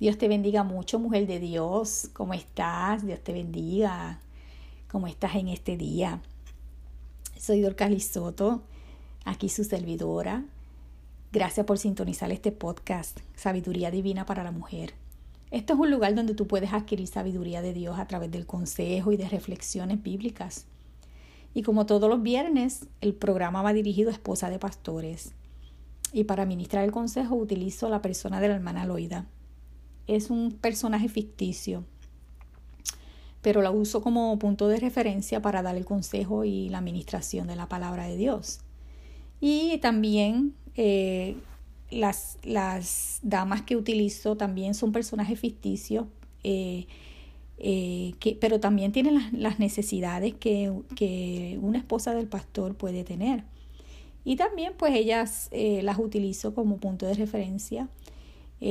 Dios te bendiga mucho, mujer de Dios. ¿Cómo estás? Dios te bendiga. ¿Cómo estás en este día? Soy Dorcas Lisoto, aquí su servidora. Gracias por sintonizar este podcast, Sabiduría Divina para la Mujer. Esto es un lugar donde tú puedes adquirir sabiduría de Dios a través del consejo y de reflexiones bíblicas. Y como todos los viernes, el programa va dirigido a esposa de pastores. Y para ministrar el consejo utilizo la persona de la hermana Loida es un personaje ficticio, pero la uso como punto de referencia para dar el consejo y la administración de la palabra de Dios. Y también eh, las, las, damas que utilizo también son personajes ficticios, eh, eh, que, pero también tienen las, las necesidades que, que, una esposa del pastor puede tener. Y también pues ellas las utilizo como punto de referencia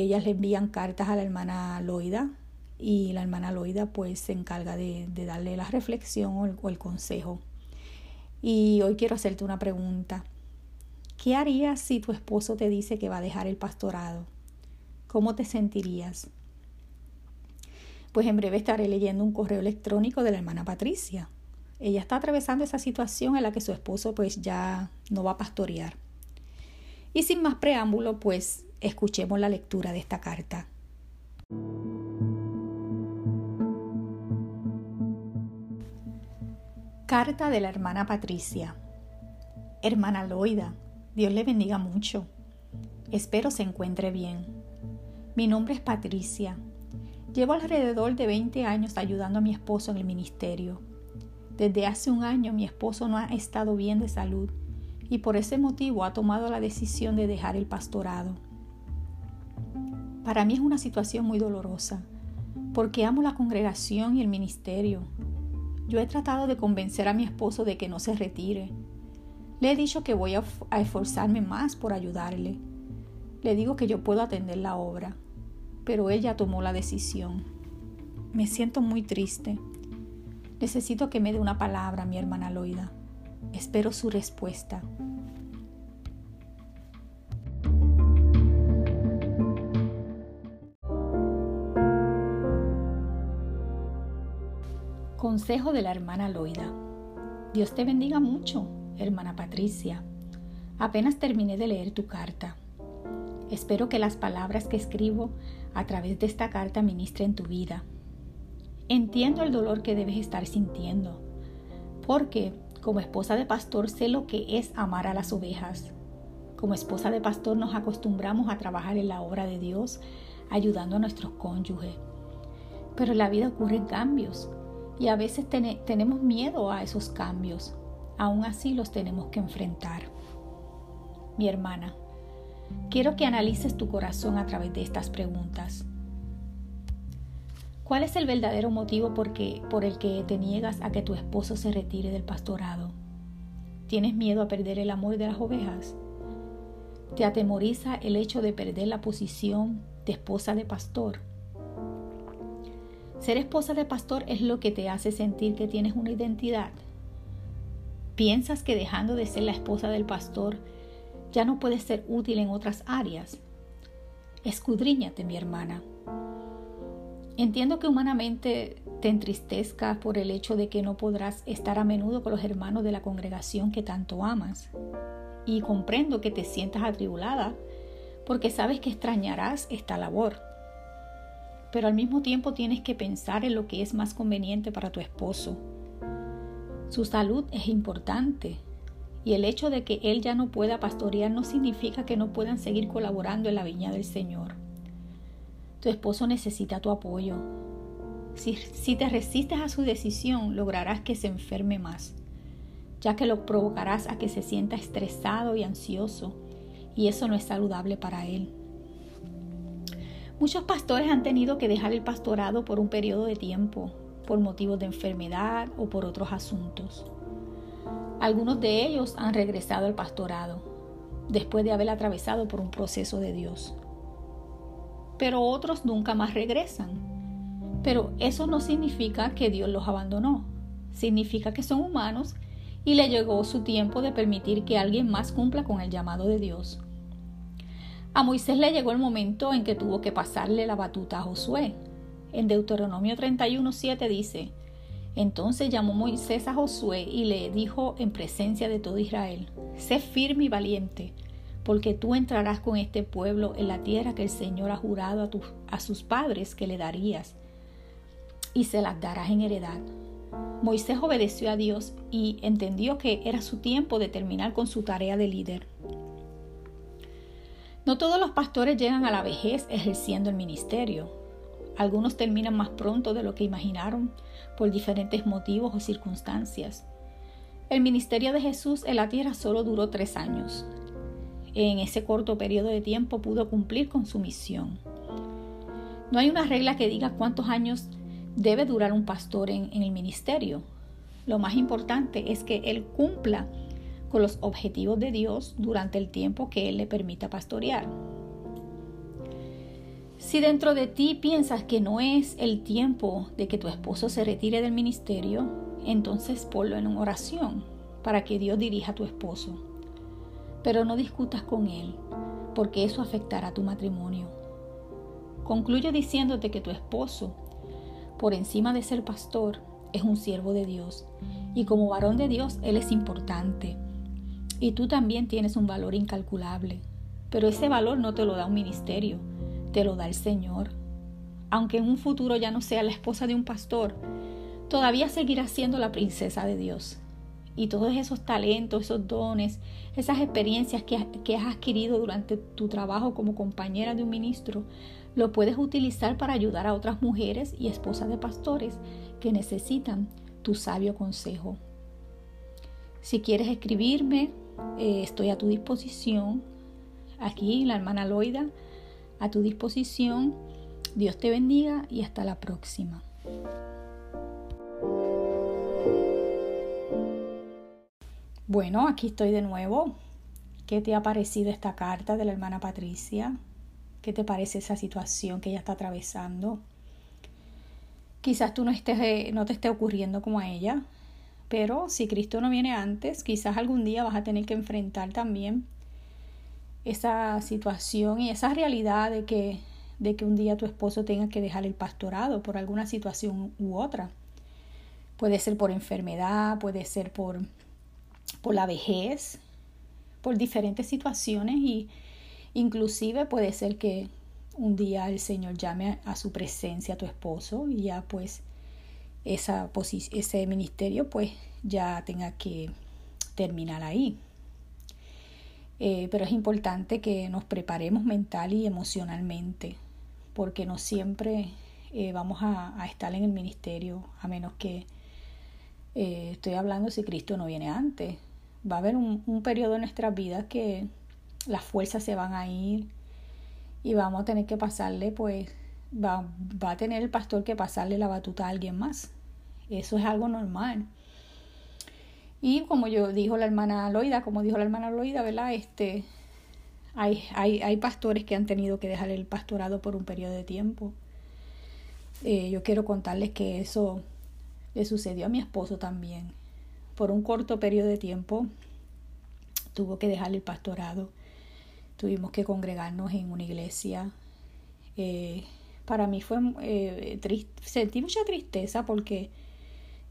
ellas le envían cartas a la hermana Loida y la hermana Loida pues se encarga de, darle la reflexión o el, o el consejo. Y hoy quiero hacerte una pregunta. ¿Qué harías si tu esposo te dice que va a dejar el pastorado? ¿Cómo te sentirías? Pues en breve estaré leyendo un correo electrónico de la hermana Patricia. Ella está atravesando esa situación en la que su esposo pues ya no va a pastorear. Y sin más preámbulo, pues Escuchemos la lectura de esta carta. Carta de la hermana Patricia. Hermana Loida, Dios le bendiga mucho. Espero se encuentre bien. Mi nombre es Patricia. Llevo alrededor de 20 años ayudando a mi esposo en el ministerio. Desde hace un año mi esposo no ha estado bien de salud y por ese motivo ha tomado la decisión de dejar el pastorado. Para mí es una situación muy dolorosa, porque amo la congregación y el ministerio. Yo he tratado de convencer a mi esposo de que no se retire. Le he dicho que voy a, esforzarme más por ayudarle. Le digo que yo puedo atender la obra, pero ella tomó la decisión. Me siento muy triste. Necesito que me dé una palabra, mi hermana Loida. Espero su respuesta. Consejo de la hermana Loida. Dios te bendiga mucho, hermana Patricia. Apenas terminé de leer tu carta. Espero que las palabras que escribo a través de esta carta ministren tu vida. Entiendo el dolor que debes estar sintiendo, porque como esposa de pastor sé lo que es amar a las ovejas. Como esposa de pastor nos acostumbramos a trabajar en la obra de Dios, ayudando a nuestros cónyuges. Pero en la vida ocurren cambios y a veces tenemos miedo a esos cambios. Aún así los tenemos que enfrentar. Mi hermana, quiero que analices tu corazón a través de estas preguntas. ¿Cuál es el verdadero motivo por, por el que te niegas a que tu esposo se retire del pastorado? ¿Tienes miedo a perder el amor de las ovejas? ¿Te atemoriza el hecho de perder la posición de esposa de pastor? Ser esposa de pastor es lo que te hace sentir que tienes una identidad. ¿Piensas que dejando de ser la esposa del pastor ya no puedes ser útil en otras áreas? Escudriñate, mi hermana. Entiendo que humanamente te entristezca por el hecho de que no podrás estar a menudo con los hermanos de la congregación que tanto amas. Y comprendo que te sientas atribulada porque sabes que extrañarás esta labor pero al mismo tiempo tienes que pensar en lo que es más conveniente para tu esposo. Su salud es importante y el hecho de que él ya no pueda pastorear no significa que no puedan seguir colaborando en la viña del Señor. Tu esposo necesita tu apoyo. Si, si te resistes a su decisión, lograrás que se enferme más, ya que lo provocarás a que se sienta estresado y ansioso, y eso no es saludable para él. Muchos pastores han tenido que dejar el pastorado por un periodo de tiempo, por motivos de enfermedad o por otros asuntos. Algunos de ellos han regresado al pastorado, después de haber atravesado por un proceso de Dios. Pero otros nunca más regresan. Pero eso no significa que Dios los abandonó. Significa que son humanos y le llegó su tiempo de permitir que alguien más cumpla con el llamado de Dios. A Moisés le llegó el momento en que tuvo que pasarle la batuta a Josué. En Deuteronomio 31.7 dice, entonces llamó Moisés a Josué y le dijo en presencia de todo Israel, sé firme y valiente, porque tú entrarás con este pueblo en la tierra que el Señor ha jurado a, a sus padres que le darías, y se las darás en heredad. Moisés obedeció a Dios y entendió que era su tiempo de terminar con su tarea de líder. No todos los pastores llegan a la vejez ejerciendo el ministerio. Algunos terminan más pronto de lo que imaginaron por diferentes motivos o circunstancias. El ministerio de Jesús en la tierra solo duró tres años. En ese corto periodo de tiempo pudo cumplir con su misión. No hay una regla que diga cuántos años debe durar un pastor en, en el ministerio. Lo más importante es que él cumpla con los objetivos de Dios durante el tiempo que Él le permita pastorear. Si dentro de ti piensas que no es el tiempo de que tu esposo se retire del ministerio, entonces ponlo en oración para que Dios dirija a tu esposo. Pero no discutas con él, porque eso afectará tu matrimonio. Concluyo diciéndote que tu esposo, por encima de ser pastor, es un siervo de Dios, y como varón de Dios, él es importante. Y tú también tienes un valor incalculable, pero ese valor no te lo da un ministerio te lo da el Señor. Aunque en un futuro ya no sea la esposa de un pastor, todavía seguirá siendo la princesa de Dios. Y todos esos talentos, esos dones, esas experiencias que, que has adquirido durante tu trabajo como compañera de un ministro, lo puedes utilizar para ayudar a otras mujeres y esposas de pastores que necesitan tu sabio consejo. Si quieres escribirme, eh, estoy a tu disposición. Aquí la hermana Loida a tu disposición. Dios te bendiga y hasta la próxima. Bueno, aquí estoy de nuevo. ¿Qué te ha parecido esta carta de la hermana Patricia? ¿Qué te parece esa situación que ella está atravesando? Quizás tú no, estés, eh, no te esté ocurriendo como a ella, pero si Cristo no viene antes, quizás algún día vas a tener que enfrentar también esa situación y esa realidad de que, de que un día tu esposo tenga que dejar el pastorado por alguna situación u otra. Puede ser por enfermedad, puede ser por, por la vejez, por diferentes situaciones y inclusive puede ser que un día el Señor llame a su presencia a tu esposo y ya pues esa ese ministerio pues ya tenga que terminar ahí. Eh, pero es importante que nos preparemos mental y emocionalmente, porque no siempre eh, vamos a, estar en el ministerio, a menos que eh, estoy hablando si Cristo no viene antes. Va a haber un, periodo en nuestras vidas que las fuerzas se van a ir y vamos a tener que pasarle, pues, va, va a tener el pastor que pasarle la batuta a alguien más. Eso es algo normal. Y como yo dijo la hermana Loida, como dijo la hermana Loida, ¿verdad? Este, hay, hay, hay pastores que han tenido que dejar el pastorado por un periodo de tiempo. Eh, yo quiero contarles que eso le sucedió a mi esposo también. Por un corto periodo de tiempo tuvo que dejar el pastorado. Tuvimos que congregarnos en una iglesia. Eh, para mí fue eh, triste, sentí mucha tristeza porque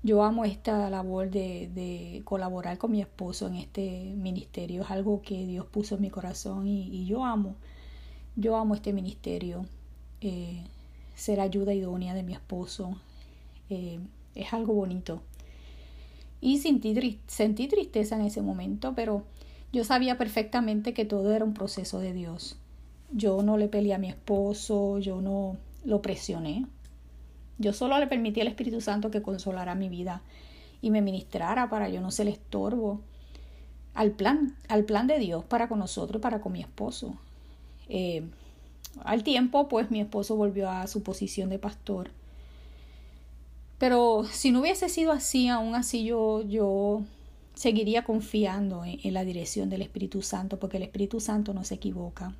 yo amo esta labor de, de, colaborar con mi esposo en este ministerio. Es algo que Dios puso en mi corazón y, yo amo. Yo amo este ministerio. Eh, ser ayuda idónea de mi esposo. Eh, es algo bonito. Y sentí, sentí tristeza en ese momento, pero yo sabía perfectamente que todo era un proceso de Dios. Yo no le peleé a mi esposo, yo no lo presioné. Yo solo le permití al Espíritu Santo que consolara mi vida y me ministrara para yo no ser estorbo al plan, al plan de Dios para con nosotros y para con mi esposo. Eh, al tiempo, pues mi esposo volvió a su posición de pastor. Pero si no hubiese sido así, aún así yo, yo seguiría confiando en la dirección del Espíritu Santo, porque el Espíritu Santo no se equivoca.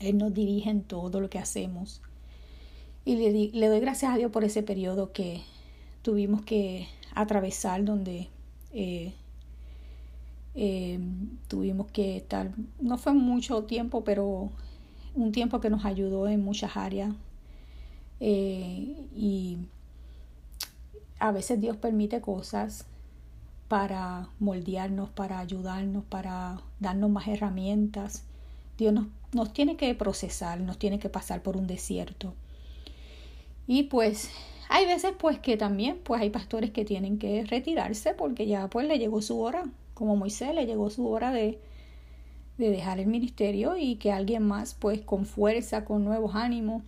Él nos dirige en todo lo que hacemos. Y le, doy gracias a Dios por ese periodo que tuvimos que atravesar donde eh, Eh, tuvimos que estar, no fue mucho tiempo, pero un tiempo que nos ayudó en muchas áreas. Eh, y a veces Dios permite cosas para moldearnos, para ayudarnos, para darnos más herramientas. Dios nos, nos tiene que procesar, nos tiene que pasar por un desierto. Y pues hay veces pues que también pues hay pastores que tienen que retirarse porque ya pues le llegó su hora, como Moisés le llegó su hora de, de dejar el ministerio y que alguien más pues con fuerza, con nuevos ánimos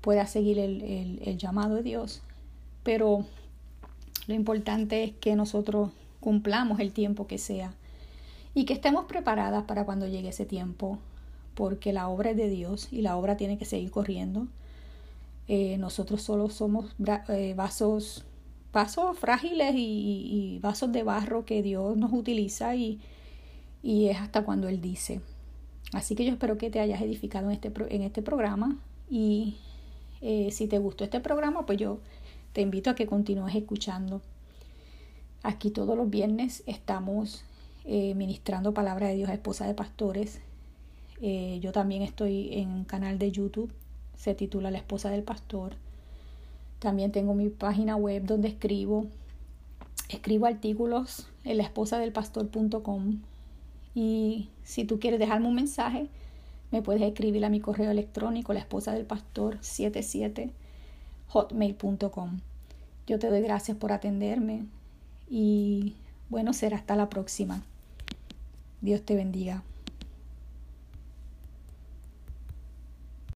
pueda seguir el, el, el llamado de Dios. Pero lo importante es que nosotros cumplamos el tiempo que sea y que estemos preparadas para cuando llegue ese tiempo, porque la obra es de Dios y la obra tiene que seguir corriendo eh, nosotros solo somos eh, vasos, vasos frágiles y, vasos de barro que Dios nos utiliza y, y, es hasta cuando Él dice. Así que yo espero que te hayas edificado en este, en este programa y eh, si te gustó este programa, pues yo te invito a que continúes escuchando. Aquí todos los viernes estamos ministrando palabra de Dios a esposa de pastores. Yo también estoy en un canal de YouTube se titula La esposa del pastor. También tengo mi página web donde escribo. Escribo artículos en la esposa del pastor.com. Y si tú quieres dejarme un mensaje, me puedes escribir a mi correo electrónico, la esposa del pastor 77 hotmail.com. Yo te doy gracias por atenderme y bueno, será hasta la próxima. Dios te bendiga.